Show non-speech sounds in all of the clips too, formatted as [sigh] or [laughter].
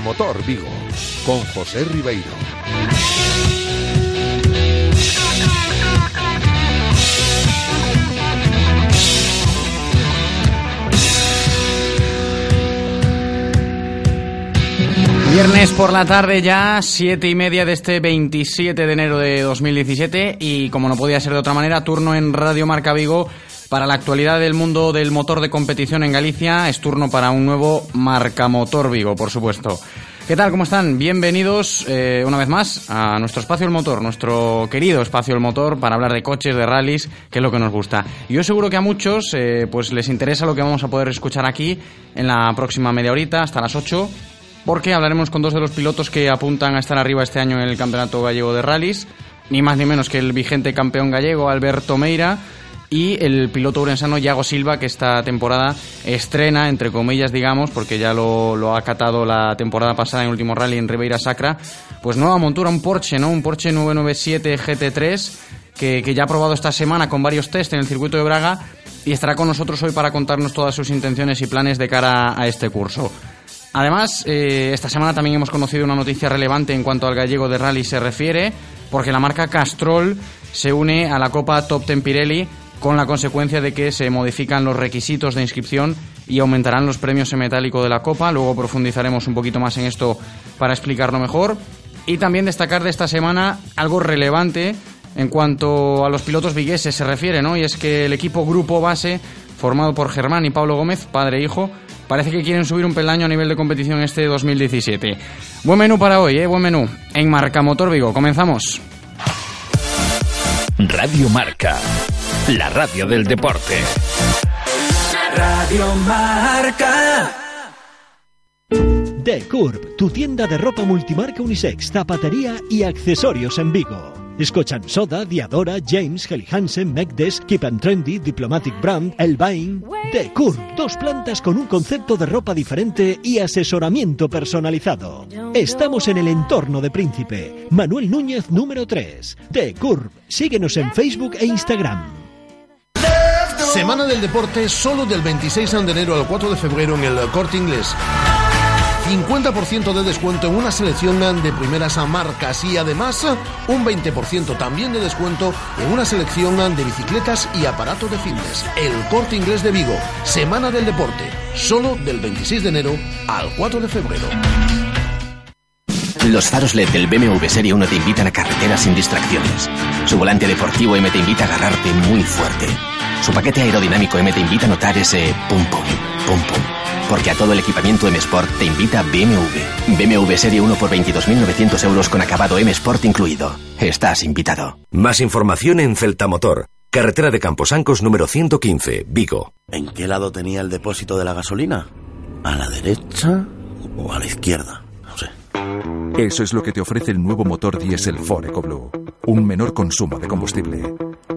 Motor Vigo con José Ribeiro. Viernes por la tarde ya, siete y media de este 27 de enero de 2017 y como no podía ser de otra manera, turno en Radio Marca Vigo para la actualidad del mundo del motor de competición en Galicia. Es turno para un nuevo Marca Motor Vigo, por supuesto. ¿Qué tal? ¿Cómo están? Bienvenidos eh, una vez más a nuestro espacio El Motor, nuestro querido espacio El Motor para hablar de coches, de rallies, que es lo que nos gusta. Yo seguro que a muchos eh, pues les interesa lo que vamos a poder escuchar aquí en la próxima media horita, hasta las 8, porque hablaremos con dos de los pilotos que apuntan a estar arriba este año en el Campeonato Gallego de Rallys, ni más ni menos que el vigente campeón gallego Alberto Meira y el piloto urensano Yago Silva que esta temporada estrena, entre comillas digamos, porque ya lo, ha catado la temporada pasada en el último rally en Ribeira Sacra, pues nueva montura, un Porsche, ¿no? Un Porsche 997 GT3 que, que ya ha probado esta semana con varios test en el circuito de Braga y estará con nosotros hoy para contarnos todas sus intenciones y planes de cara a este curso. Además, eh, esta semana también hemos conocido una noticia relevante en cuanto al gallego de rally se refiere, porque la marca Castrol se une a la Copa Top Ten Pirelli con la consecuencia de que se modifican los requisitos de inscripción y aumentarán los premios en metálico de la Copa. Luego profundizaremos un poquito más en esto para explicarlo mejor. Y también destacar de esta semana algo relevante en cuanto a los pilotos vigueses se refiere, ¿no? Y es que el equipo Grupo Base, formado por Germán y Pablo Gómez, padre e hijo, Parece que quieren subir un peldaño a nivel de competición este 2017. Buen menú para hoy, ¿eh? Buen menú. En Marca Motor Vigo. Comenzamos. Radio Marca. La radio del deporte. Radio Marca. The Curb, tu tienda de ropa multimarca unisex, zapatería y accesorios en Vigo. Escochan Soda, Diadora, James, Helly Hansen, Megdes, Keep and Trendy, Diplomatic Brand, Elvain. The Curve, dos plantas con un concepto de ropa diferente y asesoramiento personalizado. Estamos en el entorno de Príncipe. Manuel Núñez, número 3. The Curve, síguenos en Facebook e Instagram. Semana del Deporte solo del 26 de enero al 4 de febrero en el Corte Inglés. 50% de descuento en una selección de primeras marcas y además un 20% también de descuento en una selección de bicicletas y aparatos de fitness. El Corte Inglés de Vigo, Semana del Deporte, solo del 26 de enero al 4 de febrero. Los faros LED del BMW Serie 1 te invitan a carreteras sin distracciones. Su volante deportivo M te invita a agarrarte muy fuerte. Su paquete aerodinámico M te invita a notar ese pum pum, pum pum porque a todo el equipamiento M Sport te invita BMW. BMW Serie 1 por 22.900 euros con acabado M Sport incluido. Estás invitado. Más información en Celtamotor. Carretera de Camposancos número 115, Vigo. ¿En qué lado tenía el depósito de la gasolina? ¿A la derecha o a la izquierda? No sé. Eso es lo que te ofrece el nuevo motor diésel Ford EcoBlue. Un menor consumo de combustible.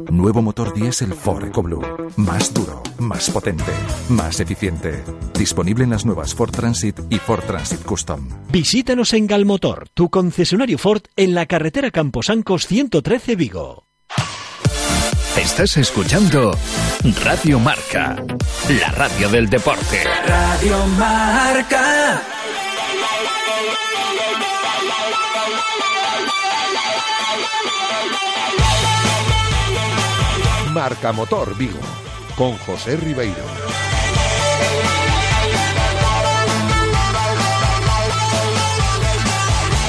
Nuevo motor diésel Ford EcoBlue. Más duro, más potente, más eficiente. Disponible en las nuevas Ford Transit y Ford Transit Custom. Visítanos en Galmotor, tu concesionario Ford en la carretera Camposancos 113 Vigo. Estás escuchando Radio Marca, la radio del deporte. Radio Marca. Marca Motor Vigo con José Ribeiro.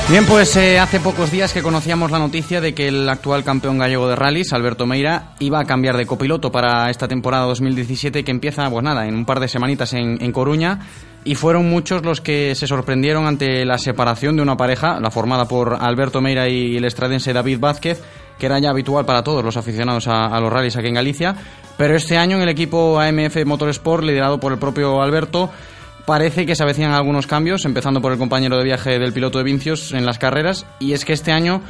Bien, pues eh, hace pocos días que conocíamos la noticia de que el actual campeón gallego de rallies, Alberto Meira, iba a cambiar de copiloto para esta temporada 2017 que empieza, pues nada, en un par de semanitas en, en Coruña. Y fueron muchos los que se sorprendieron ante la separación de una pareja, la formada por Alberto Meira y el estradense David Vázquez, que era ya habitual para todos los aficionados a, los rallies aquí en Galicia. Pero este año en el equipo AMF Motorsport, liderado por el propio Alberto, parece que se avecinan algunos cambios, empezando por el compañero de viaje del piloto de Vincios en las carreras. Y es que este año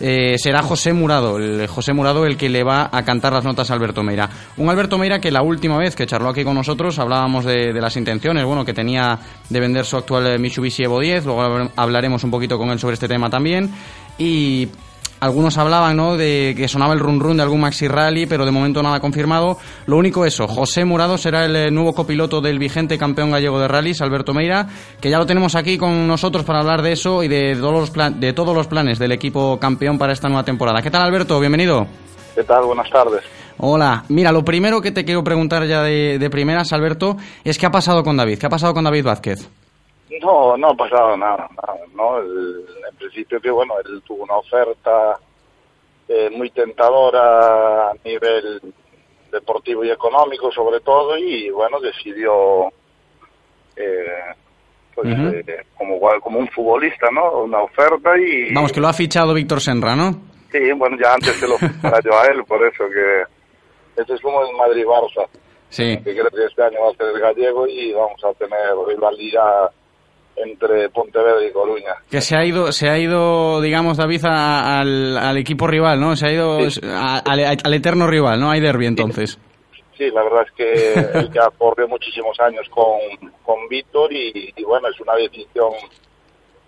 eh, será José Murado, el José Murado el que le va a cantar las notas a Alberto Meira. Un Alberto Meira que la última vez que charló aquí con nosotros hablábamos de, de, las intenciones, bueno, que tenía de vender su actual Mitsubishi Evo 10, luego hablaremos un poquito con él sobre este tema también. Y algunos hablaban ¿no? de que sonaba el run run de algún Maxi Rally, pero de momento nada confirmado. Lo único eso, José Murado será el eh, nuevo copiloto del vigente campeón gallego de rallies, Alberto Meira, que ya lo tenemos aquí con nosotros para hablar de eso y de todos los, plan de todos los planes del equipo campeón para esta nueva temporada. ¿Qué tal Alberto? Bienvenido. ¿Qué tal? Buenas tardes. Hola, mira, lo primero que te quiero preguntar ya de, de primeras, Alberto, es qué ha pasado con David, qué ha pasado con David Vázquez. No, no ha pasado nada, nada ¿no? El, en principio que, bueno, él tuvo una oferta eh, muy tentadora a nivel deportivo y económico sobre todo y, bueno, decidió, eh, pues, eh, como, un futbolista, ¿no? Una oferta y... Vamos, que lo ha fichado Víctor Senra, ¿no? Sí, bueno, ya antes se lo [laughs] fichara yo a él, por eso que... Este es como el Madrid-Barça. Sí. que creo que este año va a ser el gallego y vamos a tener rivalidad entre Pontevedra y Coruña. Que se ha ido, se ha ido, digamos, David, a- al, al equipo rival, ¿no? Se ha ido a- al, al eterno rival, ¿no? Hay derby entonces. Sí, la verdad es que él ya corrió muchísimos años con, con Víctor y, y bueno, es una decisión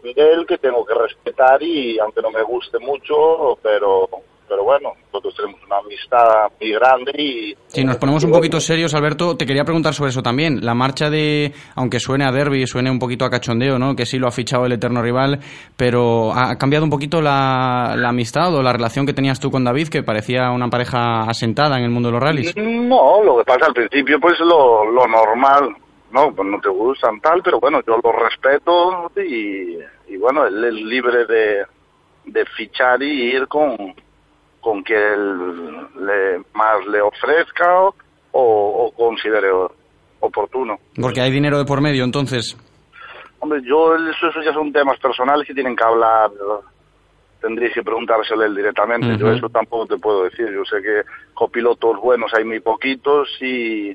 de él que tengo que respetar y aunque no me guste mucho, pero pero bueno, nosotros tenemos una amistad muy grande y Si nos ponemos un poquito serios, Alberto, te quería preguntar sobre eso también. La marcha de, aunque suene a derby, suene un poquito a cachondeo, ¿no? Que sí lo ha fichado el eterno rival, pero ha cambiado un poquito la, la amistad o la relación que tenías tú con David, que parecía una pareja asentada en el mundo de los rallies. No, lo que pasa al principio pues lo, lo normal, ¿no? Pues no te gustan tal, pero bueno, yo lo respeto y, y bueno, él es libre de, de fichar y ir con, con él le, más le ofrezca o, o considere oportuno. Porque hay dinero de por medio, entonces. Hombre, yo eso, eso ya son temas personales que tienen que hablar, tendríais que preguntárselo él directamente. Yo eso tampoco te puedo decir. Yo sé que copilotos buenos hay muy poquitos y,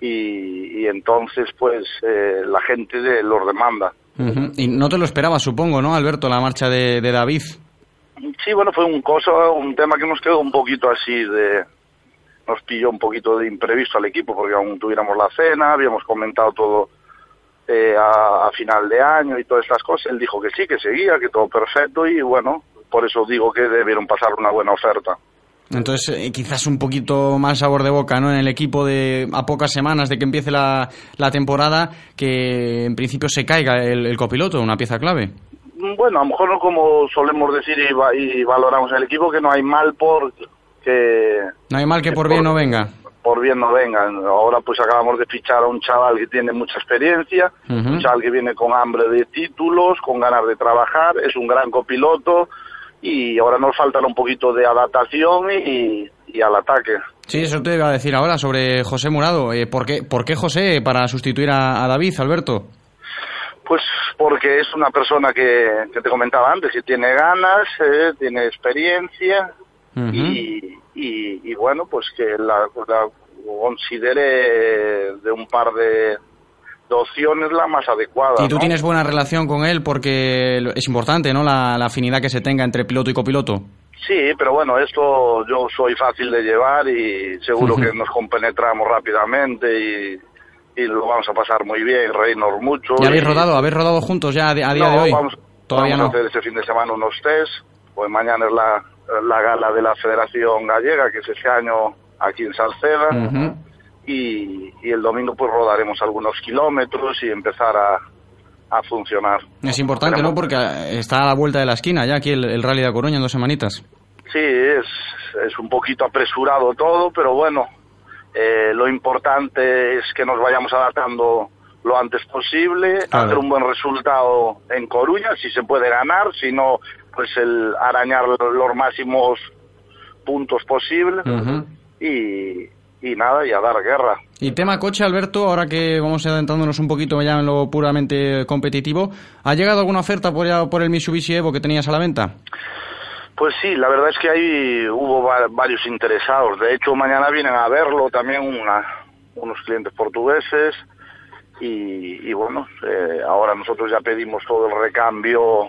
y, y entonces pues eh, la gente de- los demanda. Y no te lo esperabas, supongo, ¿no, Alberto, la marcha de, de David? Sí, bueno, fue un cosa, un tema que nos quedó un poquito así de, nos pilló un poquito de imprevisto al equipo porque aún tuviéramos la cena, habíamos comentado todo eh, a, final de año y todas estas cosas. Él dijo que sí, que seguía, que todo perfecto y bueno, por eso digo que debieron pasar una buena oferta. Entonces, eh, quizás un poquito más sabor de boca, ¿no? En el equipo de a pocas semanas de que empiece la, temporada, que en principio se caiga el copiloto, una pieza clave. Bueno, a lo mejor no como solemos decir y, va- y valoramos en el equipo, que no hay mal por que No hay mal que por bien no venga. por bien no vengan. Ahora pues acabamos de fichar a un chaval que tiene mucha experiencia, un chaval que viene con hambre de títulos, con ganas de trabajar, es un gran copiloto y ahora nos falta un poquito de adaptación y, y al ataque. Sí, eso te iba a decir ahora sobre José Murado. Eh, ¿por, qué, ¿Por qué José para sustituir a, a David, Alberto? Pues porque es una persona que, que te comentaba antes, que tiene ganas, eh, tiene experiencia y, y, y bueno, pues que la, la considere de un par de, de opciones la más adecuada. Y tú ¿no? tienes buena relación con él porque es importante, ¿no? La, la afinidad que se tenga entre piloto y copiloto. Sí, pero bueno, esto yo soy fácil de llevar y seguro que nos compenetramos rápidamente y, y lo vamos a pasar muy bien, reírnos mucho. ¿Ya habéis rodado? ¿Habéis rodado juntos ya a, día No, de hoy? Vamos, Todavía vamos no. a hacer este fin de semana unos test, pues mañana es la, la gala de la Federación Gallega, que es este año aquí en Salceda, y, y el domingo pues rodaremos algunos kilómetros y empezar a, a funcionar. Es importante, ¿no? Porque está a la vuelta de la esquina ya aquí el, el Rally de Coruña en dos semanitas. Sí, es, es un poquito apresurado todo, pero bueno, eh, lo importante es que nos vayamos adaptando lo antes posible, Claro. hacer un buen resultado en Coruña, si se puede ganar, si no, pues el arañar los máximos puntos posibles y, y nada, y a dar guerra. Y tema coche, Alberto, ahora que vamos adentrándonos un poquito ya en lo puramente competitivo, ¿ha llegado alguna oferta por, ya por el Mitsubishi Evo que tenías a la venta? Pues sí, la verdad es que ahí hubo va- varios interesados. De hecho, mañana vienen a verlo también una- unos clientes portugueses. Y, y bueno, eh, ahora nosotros ya pedimos todo el recambio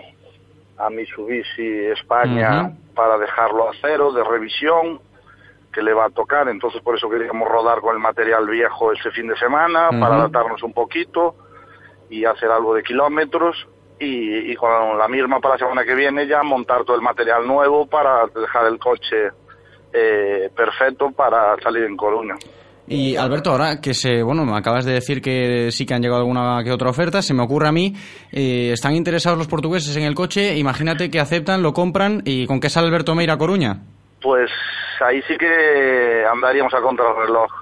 a Mitsubishi España para dejarlo a cero de revisión que le va a tocar. Entonces, por eso queríamos rodar con el material viejo ese fin de semana para adaptarnos un poquito y hacer algo de kilómetros. Y, y con la misma para la semana que viene ya montar todo el material nuevo para dejar el coche eh, perfecto para salir en Coruña. Y Alberto, ahora que se, bueno, me acabas de decir que sí que han llegado alguna que otra oferta, se me ocurre a mí, eh, están interesados los portugueses en el coche, imagínate que aceptan, lo compran y con qué sale Alberto Meira a Coruña. Pues ahí sí que andaríamos a contrarreloj.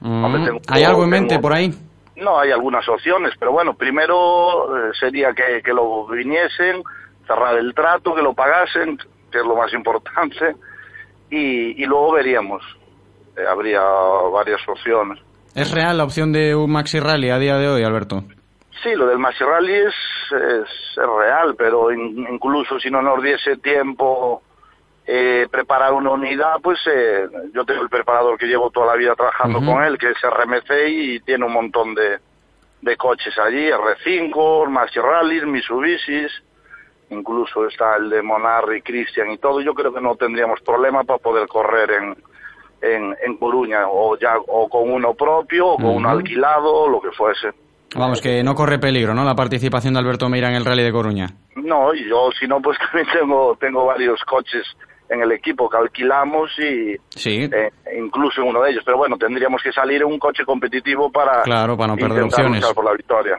Mm, ¿Hay algo en mente por ahí? No, hay algunas opciones, pero bueno, primero eh, sería que, que lo viniesen, cerrar el trato, que lo pagasen, que es lo más importante, y, y luego veríamos. Eh, habría varias opciones. ¿Es real la opción de un Maxi Rally a día de hoy, Alberto? Sí, lo del Maxi Rally es, es, es real, pero in- incluso si no nos diese tiempo eh, preparar una unidad, pues eh, yo tengo el preparador que llevo toda la vida trabajando con él, que es RMC y tiene un montón de, de coches allí, R5, Maxi Rally, Mitsubishis, incluso está el de Monarri, Christian y todo. Yo creo que no tendríamos problema para poder correr en, en, en Coruña, o ya o con uno propio, o con uno Ujú. alquilado, o lo que fuese. Vamos, que no corre peligro, ¿no? La participación de Alberto Meira en el Rally de Coruña. No, yo si no, pues [laughs] también tengo, tengo varios coches en el equipo que alquilamos y Sí, eh, incluso en uno de ellos. Pero bueno, tendríamos que salir en un coche competitivo para, Claro, para no perder opciones. por la victoria.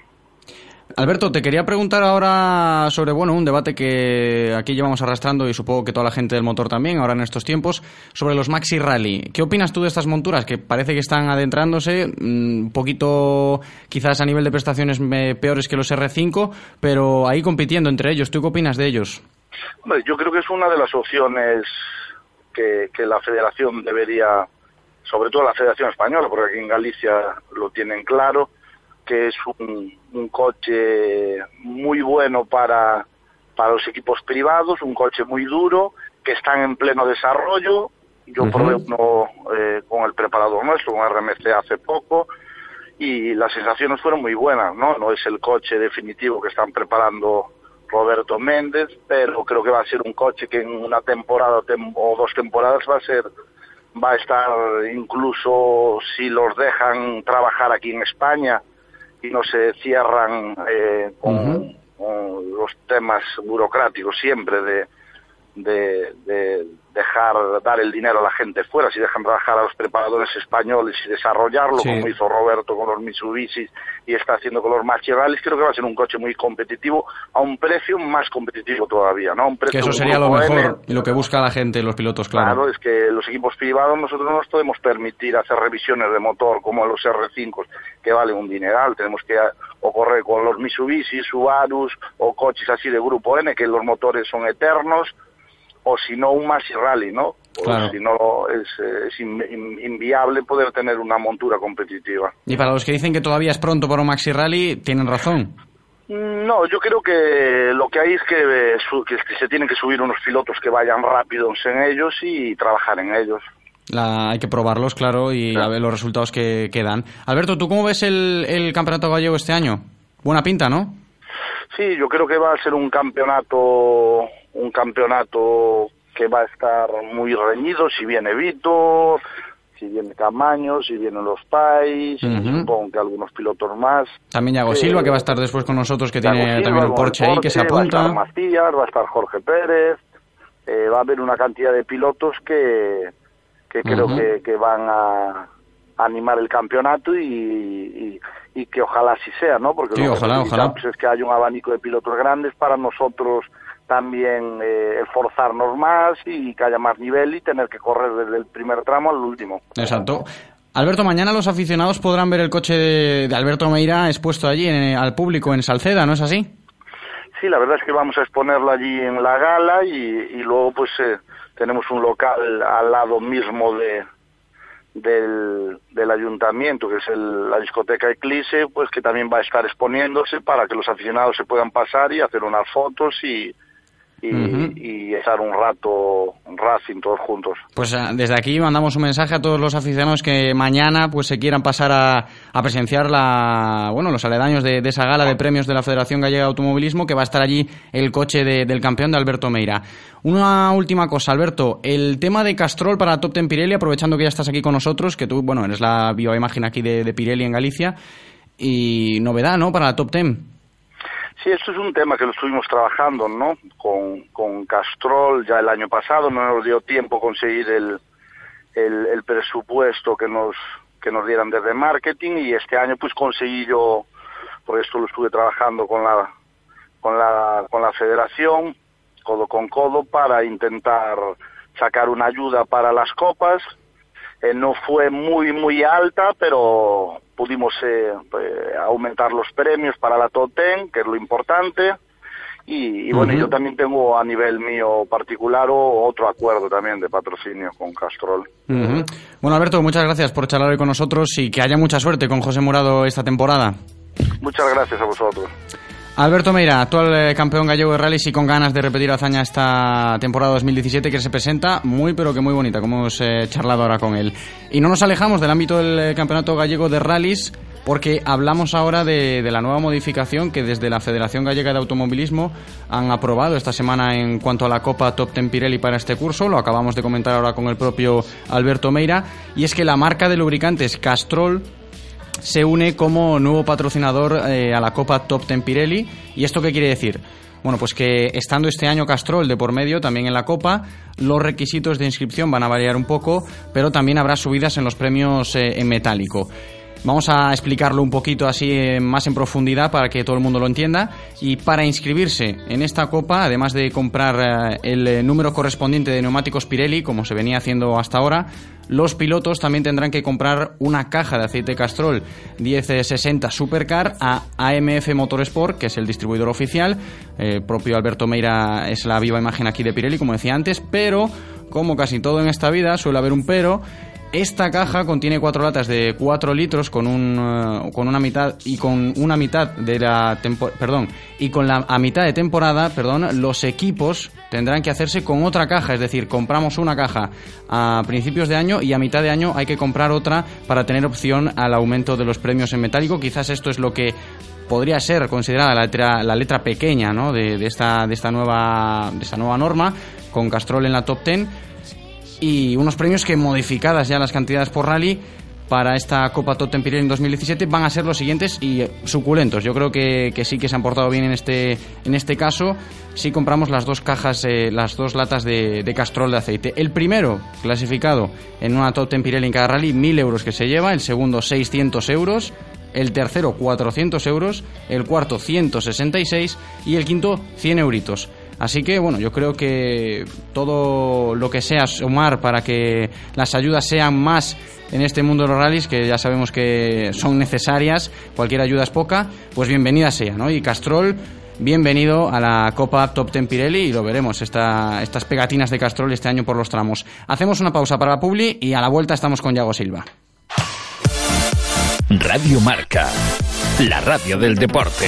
Alberto, te quería preguntar ahora sobre bueno un debate que aquí llevamos arrastrando y supongo que toda la gente del motor también ahora en estos tiempos sobre los Maxi Rally. ¿Qué opinas tú de estas monturas que parece que están adentrándose mm, un poquito quizás a nivel de prestaciones peores que los R5, pero ahí compitiendo entre ellos? ¿Tú qué opinas de ellos? Hombre, yo creo que es una de las opciones que, que la federación debería, sobre todo la federación española, porque aquí en Galicia lo tienen claro, que es un, un coche muy bueno para, para los equipos privados, un coche muy duro, que están en pleno desarrollo. Yo probé uno eh, con el preparador nuestro, con RMC hace poco, y las sensaciones fueron muy buenas, ¿no? No es el coche definitivo que están preparando Roberto Méndez, pero creo que va a ser un coche que en una temporada tem- o dos temporadas va a ser va a estar incluso si los dejan trabajar aquí en España y no se cierran eh, con, con los temas burocráticos siempre de, de, de dejar dar el dinero a la gente fuera, si dejan trabajar a los preparadores españoles y desarrollarlo, Sí. como hizo Roberto con los Mitsubishi y está haciendo con los Maxi Rallys, creo que va a ser un coche muy competitivo a un precio más competitivo todavía, ¿no? Un Que precio eso un sería lo mejor y lo que busca la gente, los pilotos, claro. Claro, es que los equipos privados nosotros no nos podemos permitir hacer revisiones de motor como los R5 que valen un dineral. Tenemos que o correr con los Mitsubishi, Subarus o coches así de grupo N que los motores son eternos o si no un Maxi Rally, ¿no? Claro. si no es, eh, es in- in- inviable poder tener una montura competitiva. Y para los que dicen que todavía es pronto para un Maxi Rally, tienen razón. No, yo creo que lo que hay es que, eh, que- que se tienen que subir unos pilotos que vayan rápidos en ellos y trabajar en ellos. La- hay que probarlos, claro, y a ver los resultados que, que dan. Alberto, ¿tú cómo ves el, el campeonato gallego este año? Buena pinta, ¿no? Sí, yo creo que va a ser un campeonato, un campeonato que va a estar muy reñido, si viene Vito, si viene Camaño, si vienen los Pais, Ujú. supongo que algunos pilotos más. También Yago Sí. Silva, que va a estar después con nosotros, que tiene Silva también con Porsche ahí, que se Porsche, Va a apunta. estar Macías, va a estar Jorge Pérez, eh, va a haber una cantidad de pilotos que, que creo Ujú. que, que van a animar el campeonato y, y, y que ojalá así sea, ¿no? Porque Sí, lo que ojalá, ojalá. es que haya un abanico de pilotos grandes para nosotros también eh, esforzarnos más y que haya más nivel y tener que correr desde el primer tramo al último. Exacto. Alberto, mañana los aficionados podrán ver el coche de, de Alberto Meira expuesto allí en- al público en Salceda, ¿no es así? Sí, la verdad es que vamos a exponerlo allí en la gala y, y luego pues eh, tenemos un local al lado mismo de del, del ayuntamiento, que es el- la discoteca Eclipse, pues que también va a estar exponiéndose para que los aficionados se puedan pasar y hacer unas fotos y, y, estar un rato un Racing todos juntos. Pues ah, desde aquí mandamos un mensaje a todos los aficionados que mañana pues se quieran pasar a, a presenciar la, bueno, los aledaños de, de esa gala de premios de la Federación Gallega de Automovilismo, que va a estar allí el coche de- del campeón de Alberto Meira. Una última cosa, Alberto, el tema de Castrol para Top Ten Pirelli, aprovechando que ya estás aquí con nosotros, que tú, bueno, eres la bioimagen aquí de, de Pirelli en Galicia, y novedad, ¿no?, para la Top Ten. Sí, esto es un tema que lo estuvimos trabajando, ¿no? Con, con Castrol ya el año pasado, no nos dio tiempo conseguir el, el, el presupuesto que nos, que nos dieran desde marketing y este año pues conseguí yo, por esto lo estuve trabajando con la, con la, con la federación, codo con codo, para intentar sacar una ayuda para las copas. Eh, no fue muy, muy alta, pero pudimos eh, eh, aumentar los premios para la top ten, que es lo importante. Y, y bueno, yo también tengo a nivel mío particular o- otro acuerdo también de patrocinio con Castrol. Bueno, Alberto, muchas gracias por charlar hoy con nosotros y que haya mucha suerte con José Murado esta temporada. Muchas gracias a vosotros. Alberto Meira, actual eh, campeón gallego de rallies y con ganas de repetir hazaña esta temporada 2017 que se presenta muy pero que muy bonita, como hemos eh, charlado ahora con él. Y no nos alejamos del ámbito del eh, campeonato gallego de rallies porque hablamos ahora de, de la nueva modificación que desde la Federación Gallega de Automovilismo han aprobado esta semana en cuanto a la Copa Top Ten Pirelli para este curso, lo acabamos de comentar ahora con el propio Alberto Meira, y es que la marca de lubricantes Castrol se une como nuevo patrocinador eh, a la Copa Top Ten Pirelli. ¿Y esto qué quiere decir? Bueno, pues que estando este año Castrol de por medio también en la Copa, los requisitos de inscripción van a variar un poco, pero también habrá subidas en los premios eh, en metálico. Vamos a explicarlo un poquito así eh, más en profundidad para que todo el mundo lo entienda. Y para inscribirse en esta copa, además de comprar el número correspondiente de neumáticos Pirelli, como se venía haciendo hasta ahora, los pilotos también tendrán que comprar una caja de aceite Castrol 1060 Supercar a AMF Motorsport, que es el distribuidor oficial. Eh, propio Alberto Meira es la viva imagen aquí de Pirelli, como decía antes, pero como casi todo en esta vida, suele haber un pero. Esta caja contiene cuatro latas de 4 litros con un eh, con una mitad y con una mitad de la perdón y con la a mitad de temporada perdón los equipos tendrán que hacerse con otra caja. Es decir compramos una caja a principios de año y a mitad de año hay que comprar otra para tener opción al aumento de los premios en metálico. Quizás esto es lo que podría ser considerada la letra, la letra pequeña ¿no? de, de esta de esta nueva de esta nueva norma con Castrol en la top 10 y unos premios que modificadas ya las cantidades por rally para esta Copa Top Ten Pirelli en 2017 van a ser los siguientes y eh, suculentos. Yo creo que, que sí que se han portado bien en este, en este caso. Si compramos las dos cajas, eh, las dos latas de, de Castrol de aceite. El primero, clasificado en una Top Ten Pirelli en cada rally, 1000 euros que se lleva. El segundo, 600 euros. El tercero, 400 euros. El cuarto, 166. Y el quinto, 100 euritos. Así que bueno, yo creo que todo lo que sea sumar para que las ayudas sean más en este mundo de los rallies, que ya sabemos que son necesarias, cualquier ayuda es poca, pues bienvenida sea, ¿no? Y Castrol, bienvenido a la Copa Top Ten Pirelli y lo veremos, esta, estas pegatinas de Castrol este año por los tramos. Hacemos una pausa para la Publi y a la vuelta estamos con Yago Silva. Radio Marca, la radio del deporte.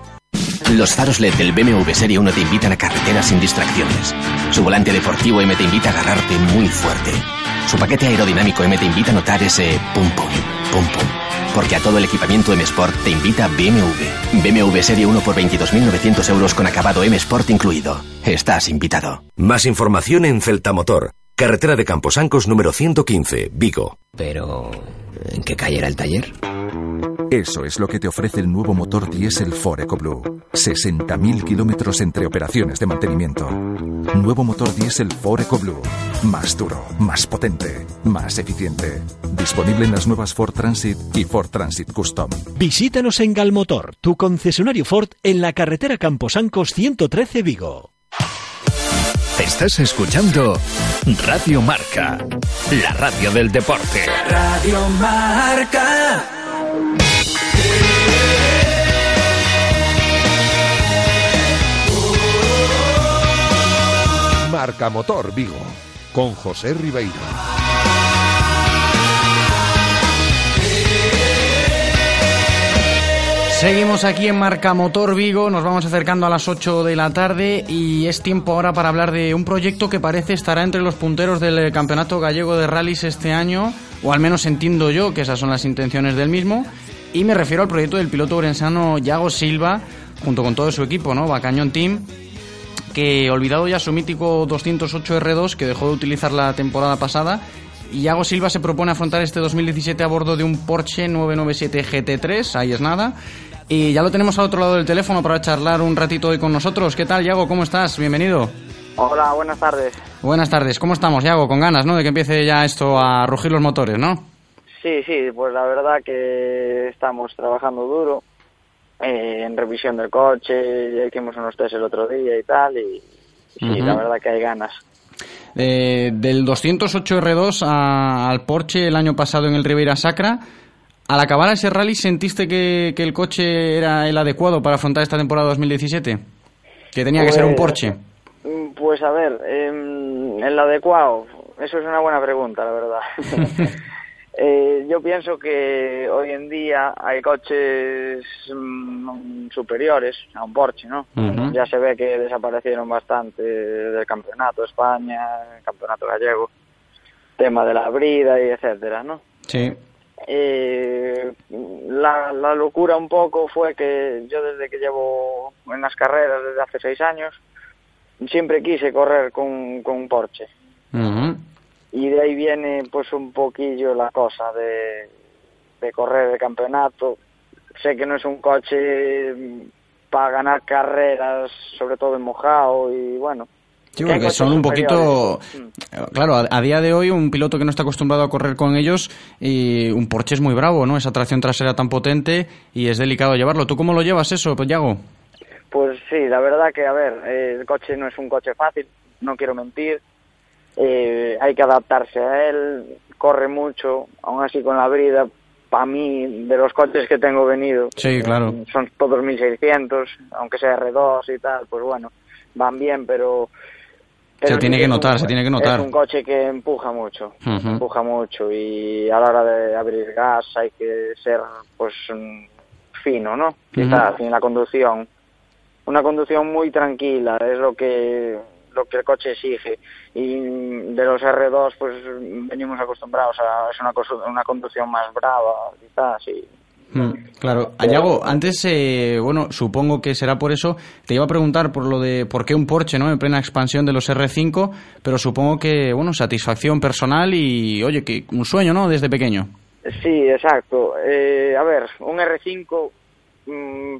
Los faros LED del BMW Serie 1 te invitan a carreteras sin distracciones. Su volante deportivo M te invita a agarrarte muy fuerte. Su paquete aerodinámico M te invita a notar ese pum pum, pum pum. Porque a todo el equipamiento M Sport te invita BMW. BMW Serie 1 por 22.900 euros con acabado M Sport incluido. Estás invitado. Más información en Celtamotor, carretera de Camposancos número 115, Vigo. Pero, ¿en qué calle era el taller? Eso es lo que te ofrece el nuevo motor diésel Ford EcoBlue. 60.000 kilómetros entre operaciones de mantenimiento. Nuevo motor diésel Ford EcoBlue. Más duro, más potente, más eficiente. Disponible en las nuevas Ford Transit y Ford Transit Custom. Visítanos en Galmotor, tu concesionario Ford en la carretera Camposancos 113 Vigo. Estás escuchando Radio Marca, la radio del deporte. Radio Marca. Marca Motor Vigo con José Ribeiro. Seguimos aquí en Marca Motor Vigo, nos vamos acercando a las 8 de la tarde y es tiempo ahora para hablar de un proyecto que parece estará entre los punteros del Campeonato Gallego de Rallys este año, o al menos entiendo yo que esas son las intenciones del mismo, y me refiero al proyecto del piloto orensano Yago Silva, junto con todo su equipo, ¿no? Bacañón Team, que olvidado ya su mítico 208 R2 que dejó de utilizar la temporada pasada y Yago Silva se propone afrontar este 2017 a bordo de un Porsche 997 GT3, ahí es nada. Y ya lo tenemos al otro lado del teléfono para charlar un ratito hoy con nosotros. ¿Qué tal, Yago? ¿Cómo estás? Bienvenido. Hola, buenas tardes. Buenas tardes. ¿Cómo estamos, Yago? Con ganas, ¿no? De que empiece ya esto a rugir los motores, ¿no? Sí, sí, pues la verdad que estamos trabajando duro eh, en revisión del coche, ya hicimos unos test el otro día y tal, y sí, la verdad que hay ganas. Eh, del 208 R2 a- al Porsche el año pasado en el Ribeira Sacra, al acabar ese rally, ¿sentiste que, que el coche era el adecuado para afrontar esta temporada 2017? Que tenía que ser un Pues- Porsche. Mm, Pues a ver, em, el adecuado, eso es una buena pregunta, la verdad. [laughs] Eh, yo pienso que hoy en día hay coches mm, superiores a un Porsche, ¿no? Ya se ve que desaparecieron bastante del campeonato de España, el campeonato gallego, tema de la brida y etcétera, ¿no? Sí. Eh, la, la locura un poco fue que yo desde que llevo en las carreras desde hace seis años siempre quise correr con, con un Porsche Ujú. Y de ahí viene pues un poquillo la cosa de, de correr el campeonato sé que no es un coche para ganar carreras sobre todo en mojado y bueno Sí, porque son un poquito... superiores. eh, Claro, a, a día de hoy un piloto que no está acostumbrado a correr con ellos, y un Porsche es muy bravo, ¿no? Esa tracción trasera tan potente y es delicado llevarlo. ¿Tú cómo lo llevas eso, Yago? Pues sí, la verdad que, a ver, el coche no es un coche fácil, no quiero mentir. Eh, hay que adaptarse a él, corre mucho, aún así con la brida, para mí, de los coches que tengo venido, Sí, claro. son todos 1600, aunque sea R2 y tal, pues bueno, van bien, pero... Se tiene que notar, un- se tiene que notar. Es un coche que empuja mucho, empuja mucho y a la hora de abrir gas hay que ser, pues, mm, fino, ¿no? Quizás, en la conducción una conducción muy tranquila es lo que lo que el coche exige y de los R2 pues venimos acostumbrados a es una, una conducción más brava quizás y Mm, Claro, Ayago, antes, eh, bueno, supongo que será por eso, te iba a preguntar por lo de por qué un Porsche, ¿no? En plena expansión de los R5, pero supongo que, bueno, satisfacción personal y, oye, que un sueño, ¿no? Desde pequeño. sí exacto Eh, a ver un R5 mm,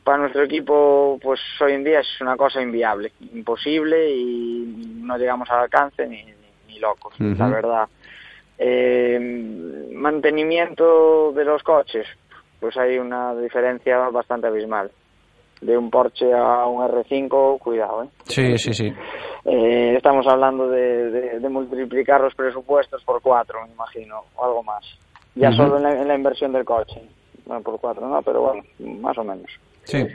para nuestro equipo pues hoy en día es una cosa inviable imposible y no llegamos al alcance ni, ni, ni locos la verdad Eh, mantenimiento de los coches pues hay una diferencia bastante abismal de un Porsche a un R5 cuidado ¿eh? Sí, sí, sí. Eh, estamos hablando de, de- de multiplicar los presupuestos por cuatro, me imagino, o algo más. Ya solo en la, en la inversión del coche. Bueno, por cuatro, no, pero bueno, más o menos. Sí.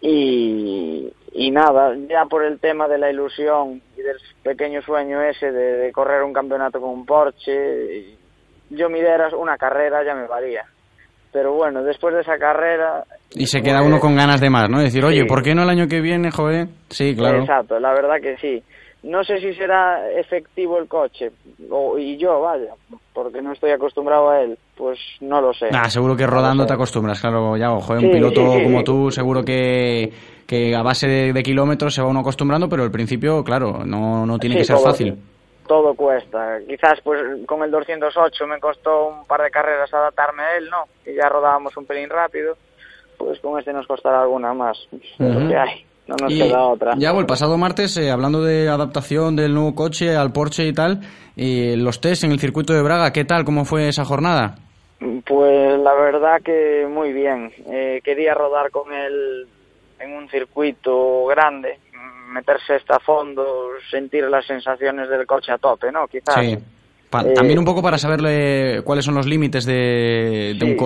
Y, y nada, ya por el tema de la ilusión y del pequeño sueño ese de, de correr un campeonato con un Porsche, yo mi idea era una carrera, ya me valía. Pero bueno, después de esa carrera... Y se queda uno con ganas de más, ¿no? Decir, oye, Sí. ¿por qué no el año que viene, joder? Sí, claro. Exacto, la verdad que sí. No sé si será efectivo el coche, o, y yo, vaya, porque no estoy acostumbrado a él, pues no lo sé. Ah, seguro que rodando te acostumbras, claro, ya, joder, Sí, un piloto sí, sí, como tú, seguro que, que a base de, de kilómetros se va uno acostumbrando, pero al principio, claro, no, no tiene que ser fácil. Todo cuesta. Quizás pues con el 208 me costó un par de carreras adaptarme a él, ¿no? Y ya rodábamos un pelín rápido. Pues con este nos costará alguna más. Es lo que hay. No nos Y, queda otra. Yago, el pasado martes, eh, hablando de adaptación del nuevo coche al Porsche y tal, y los test en el circuito de Braga, ¿qué tal? ¿Cómo fue esa jornada? Pues la verdad que muy bien. Eh, quería rodar con él en un circuito grande, meterse hasta fondo, sentir las sensaciones del coche a tope, ¿no? Quizás. Sí. Pa- Eh, También un poco para saberle cuáles son los límites de, de un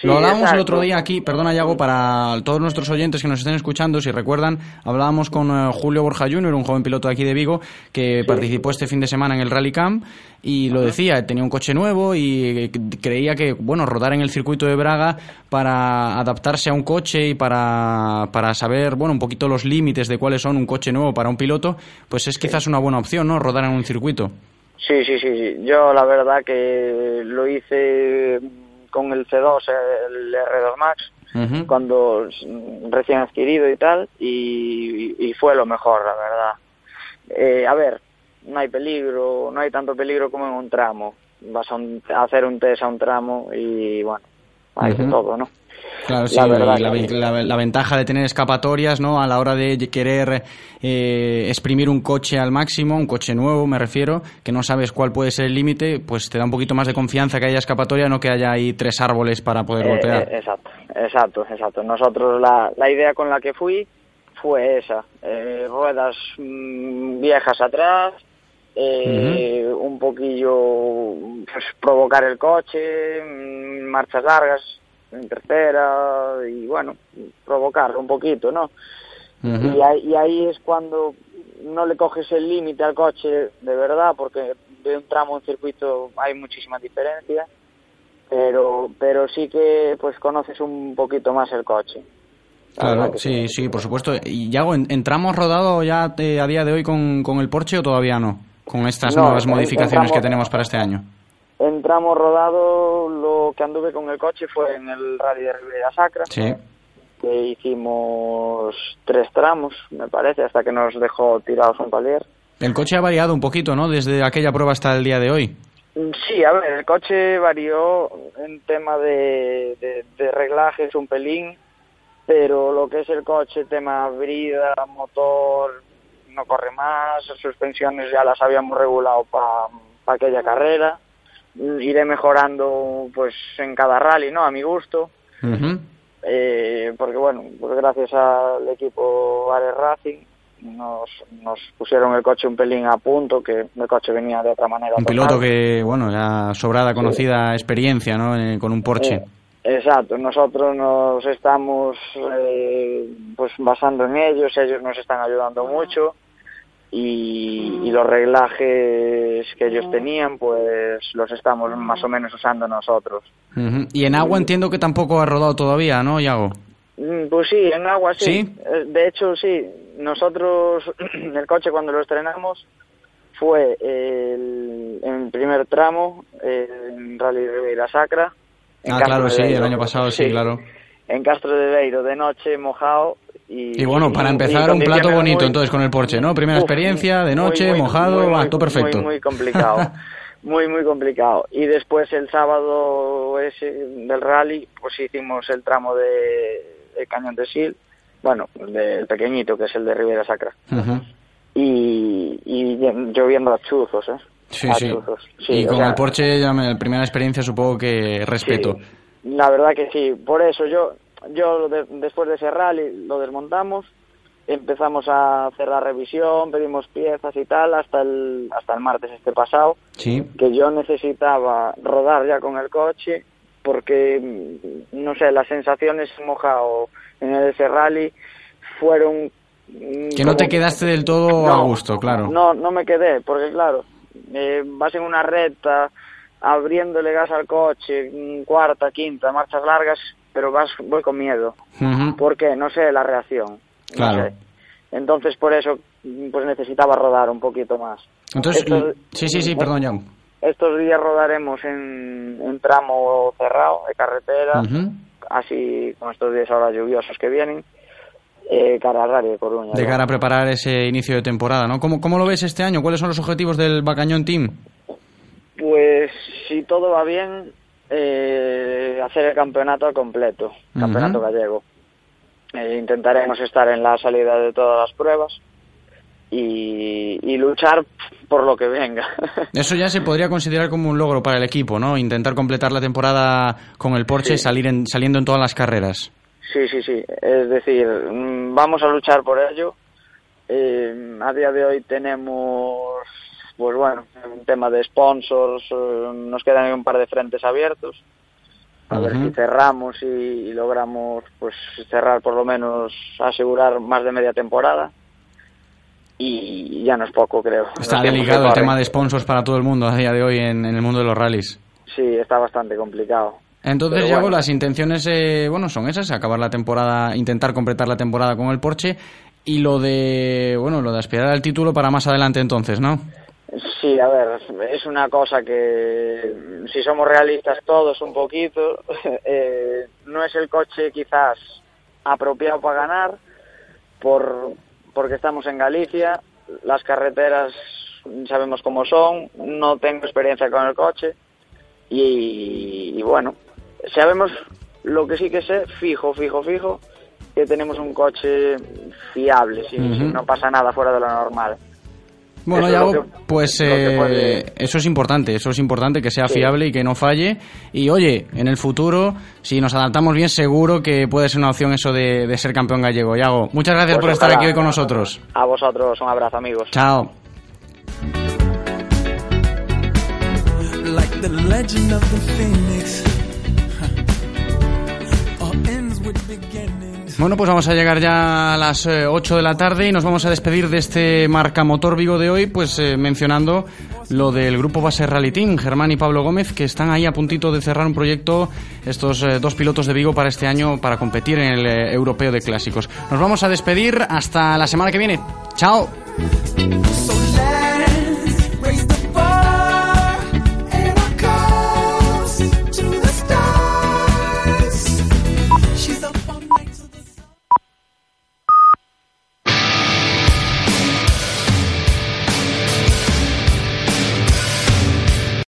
sí. Lo hablábamos el otro día aquí, perdona Yago, para todos nuestros oyentes que nos estén escuchando, si recuerdan, hablábamos con eh, Julio Borja Jr., un joven piloto de aquí de Vigo, que participó este fin de semana en el Rally Camp y lo decía, tenía un coche nuevo y creía que, bueno, rodar en el circuito de Braga para adaptarse a un coche y para, para saber, bueno, un poquito los límites de cuáles son un coche nuevo para un piloto, pues es quizás una buena opción, ¿no? Rodar en un circuito. Sí, sí, sí, sí. Yo la verdad que lo hice con el C2, el R2 Max, cuando recién adquirido y tal, y, fue lo mejor, la verdad. Eh, a ver, no hay peligro, no hay tanto peligro como en un tramo. Vas a, hacer un test a un tramo y bueno, hay de todo, ¿no? Claro, sí, la, ventaja de tener escapatorias, ¿no? A la hora de querer eh, exprimir un coche al máximo, un coche nuevo, me refiero, que no sabes cuál puede ser el límite, pues te da un poquito más de confianza que haya escapatoria, no que haya ahí tres árboles para poder eh, golpear. Eh, exacto, exacto, exacto. Nosotros la, la idea con la que fui fue esa, ruedas mm, viejas atrás, un poquillo pues, provocar el coche, mm, marchas largas, en tercera y bueno, provocar un poquito, ¿no? y, ahí, ahí es cuando no le coges el límite al coche de verdad, porque de un tramo a un circuito hay muchísima diferencia, pero, pero sí que pues conoces un poquito más el coche. Claro, sí, sí, por supuesto. ¿Y Yago, entramos rodado ya eh, a día de hoy con, con el Porsche o todavía no? Con estas nuevas modificaciones que tenemos para este año entramos rodado, lo que anduve con el coche fue en el rally de Ribera Sacra. Sí. Que hicimos tres tramos, me parece, hasta que nos dejó tirados un palier. El coche ha variado un poquito, ¿no? Desde aquella prueba hasta el día de hoy. Sí, a ver, el coche varió en tema de, de, reglajes un pelín, pero lo que es el coche, tema brida, motor, no corre más, suspensiones ya las habíamos regulado para aquella carrera iré mejorando pues en cada rally, ¿no? A mi gusto. eh, porque bueno, pues gracias al equipo Ares Racing nos, nos pusieron el coche un pelín a punto, que el coche venía de otra manera. Un piloto que, bueno, ya sobrada, conocida experiencia, ¿no? Eh, con un Porsche. Eh, exacto, nosotros nos estamos eh, pues basando en ellos, ellos nos están ayudando mucho y, los reglajes que ellos tenían pues los estamos más o menos usando nosotros. Y en agua entiendo que tampoco ha rodado todavía, ¿no, Iago? Mm, pues sí, en agua sí. Eh, de hecho sí, nosotros [clears throat] el coche cuando lo estrenamos fue el, en primer tramo en Rally de Ribeira Sacra. ah, claro, sí, el año pasado sí, claro. En Castro de Beiro de noche mojado y, bueno, para empezar, un plato bonito entonces con el Porsche, ¿no? Primera experiencia, de noche, mojado, todo perfecto. Muy, complicado, [laughs] muy, muy complicado. Y después el sábado ese del rally, pues hicimos el tramo de, Cañón de Sil, bueno, del pequeñito, que es el de Ribera Sacra. y, y lloviendo a chuzos, ¿eh? Sí, sí. Y con el Porsche, ya me, primera experiencia, supongo que respeto. la verdad que sí. Por eso yo, yo después de ese rally lo desmontamos, empezamos a hacer la revisión, pedimos piezas y tal hasta el hasta el martes este pasado, que yo necesitaba rodar ya con el coche porque mm, no sé, las sensaciones mojado en ese rally fueron mm, que no te quedaste del todo a gusto, claro. No, no me quedé, porque claro, eh, vas en una recta abriéndole gas al coche, mm, cuarta, quinta, marchas largas, pero vas, voy con miedo. ¿Por qué? No sé la reacción. Claro. Entonces, por eso, pues necesitaba rodar un poquito más. Entonces, sí, sí, sí, perdón, Jan. Estos días rodaremos en un tramo cerrado de carretera, así con estos días ahora lluviosos que vienen, eh, cara a de Coruña. De cara a preparar ese inicio de temporada, ¿no? ¿Cómo, ¿Cómo lo ves este año? ¿Cuáles son los objetivos del Bacañón Team? Pues si todo va bien, eh, hacer el campeonato completo, campeonato gallego. Eh, intentaremos estar en la salida de todas las pruebas y, luchar por lo que venga. [laughs] Eso ya se podría considerar como un logro para el equipo, ¿no? Intentar completar la temporada con el Porsche y salir en, saliendo en todas las carreras. Sí, sí, sí. Es decir, mm, vamos a luchar por ello. Eh, a día de hoy tenemos pues bueno, un tema de sponsors, eh, nos quedan un par de frentes abiertos, a ver si cerramos y, y logramos pues cerrar por lo menos asegurar más de media temporada y ya no es poco creo. Está tiempos delicado el tema de sponsors para todo el mundo a día de hoy en, en el mundo de los rallies. Sí, está bastante complicado. Entonces, Yago, bueno. las intenciones, eh, bueno, son esas, acabar la temporada, intentar completar la temporada con el Porsche y lo de, bueno, lo de aspirar al título para más adelante entonces, ¿no? Sí, a ver, es una cosa que si somos realistas todos un poquito, [laughs] eh, no es el coche quizás apropiado para ganar por porque estamos en Galicia, las carreteras sabemos cómo son, no tengo experiencia con el coche y, y bueno, sabemos lo que sí que sé, fijo, fijo, fijo, que tenemos un coche fiable, si no pasa nada fuera de lo normal. Bueno, Eso es Yago, que- pues eh, puede- eso es importante, eso es importante que sea Sí. fiable y que no falle. Y oye, en el futuro, si nos adaptamos bien, seguro que puede ser una opción eso de, de ser campeón gallego. Yago, muchas gracias Pues por estar aquí hoy con nosotros. A vosotros un abrazo, amigos. Chao. Like the legend of the phoenix. Bueno, pues vamos a llegar ya a las eh, 8 de la tarde y nos vamos a despedir de este Marca Motor Vigo de hoy, pues eh, mencionando lo del grupo Base Rally Team, Germán y Pablo Gómez, que están ahí a puntito de cerrar un proyecto, estos eh, dos pilotos de Vigo para este año, para competir en el eh, Europeo de Clásicos. Nos vamos a despedir hasta la semana que viene. Chao.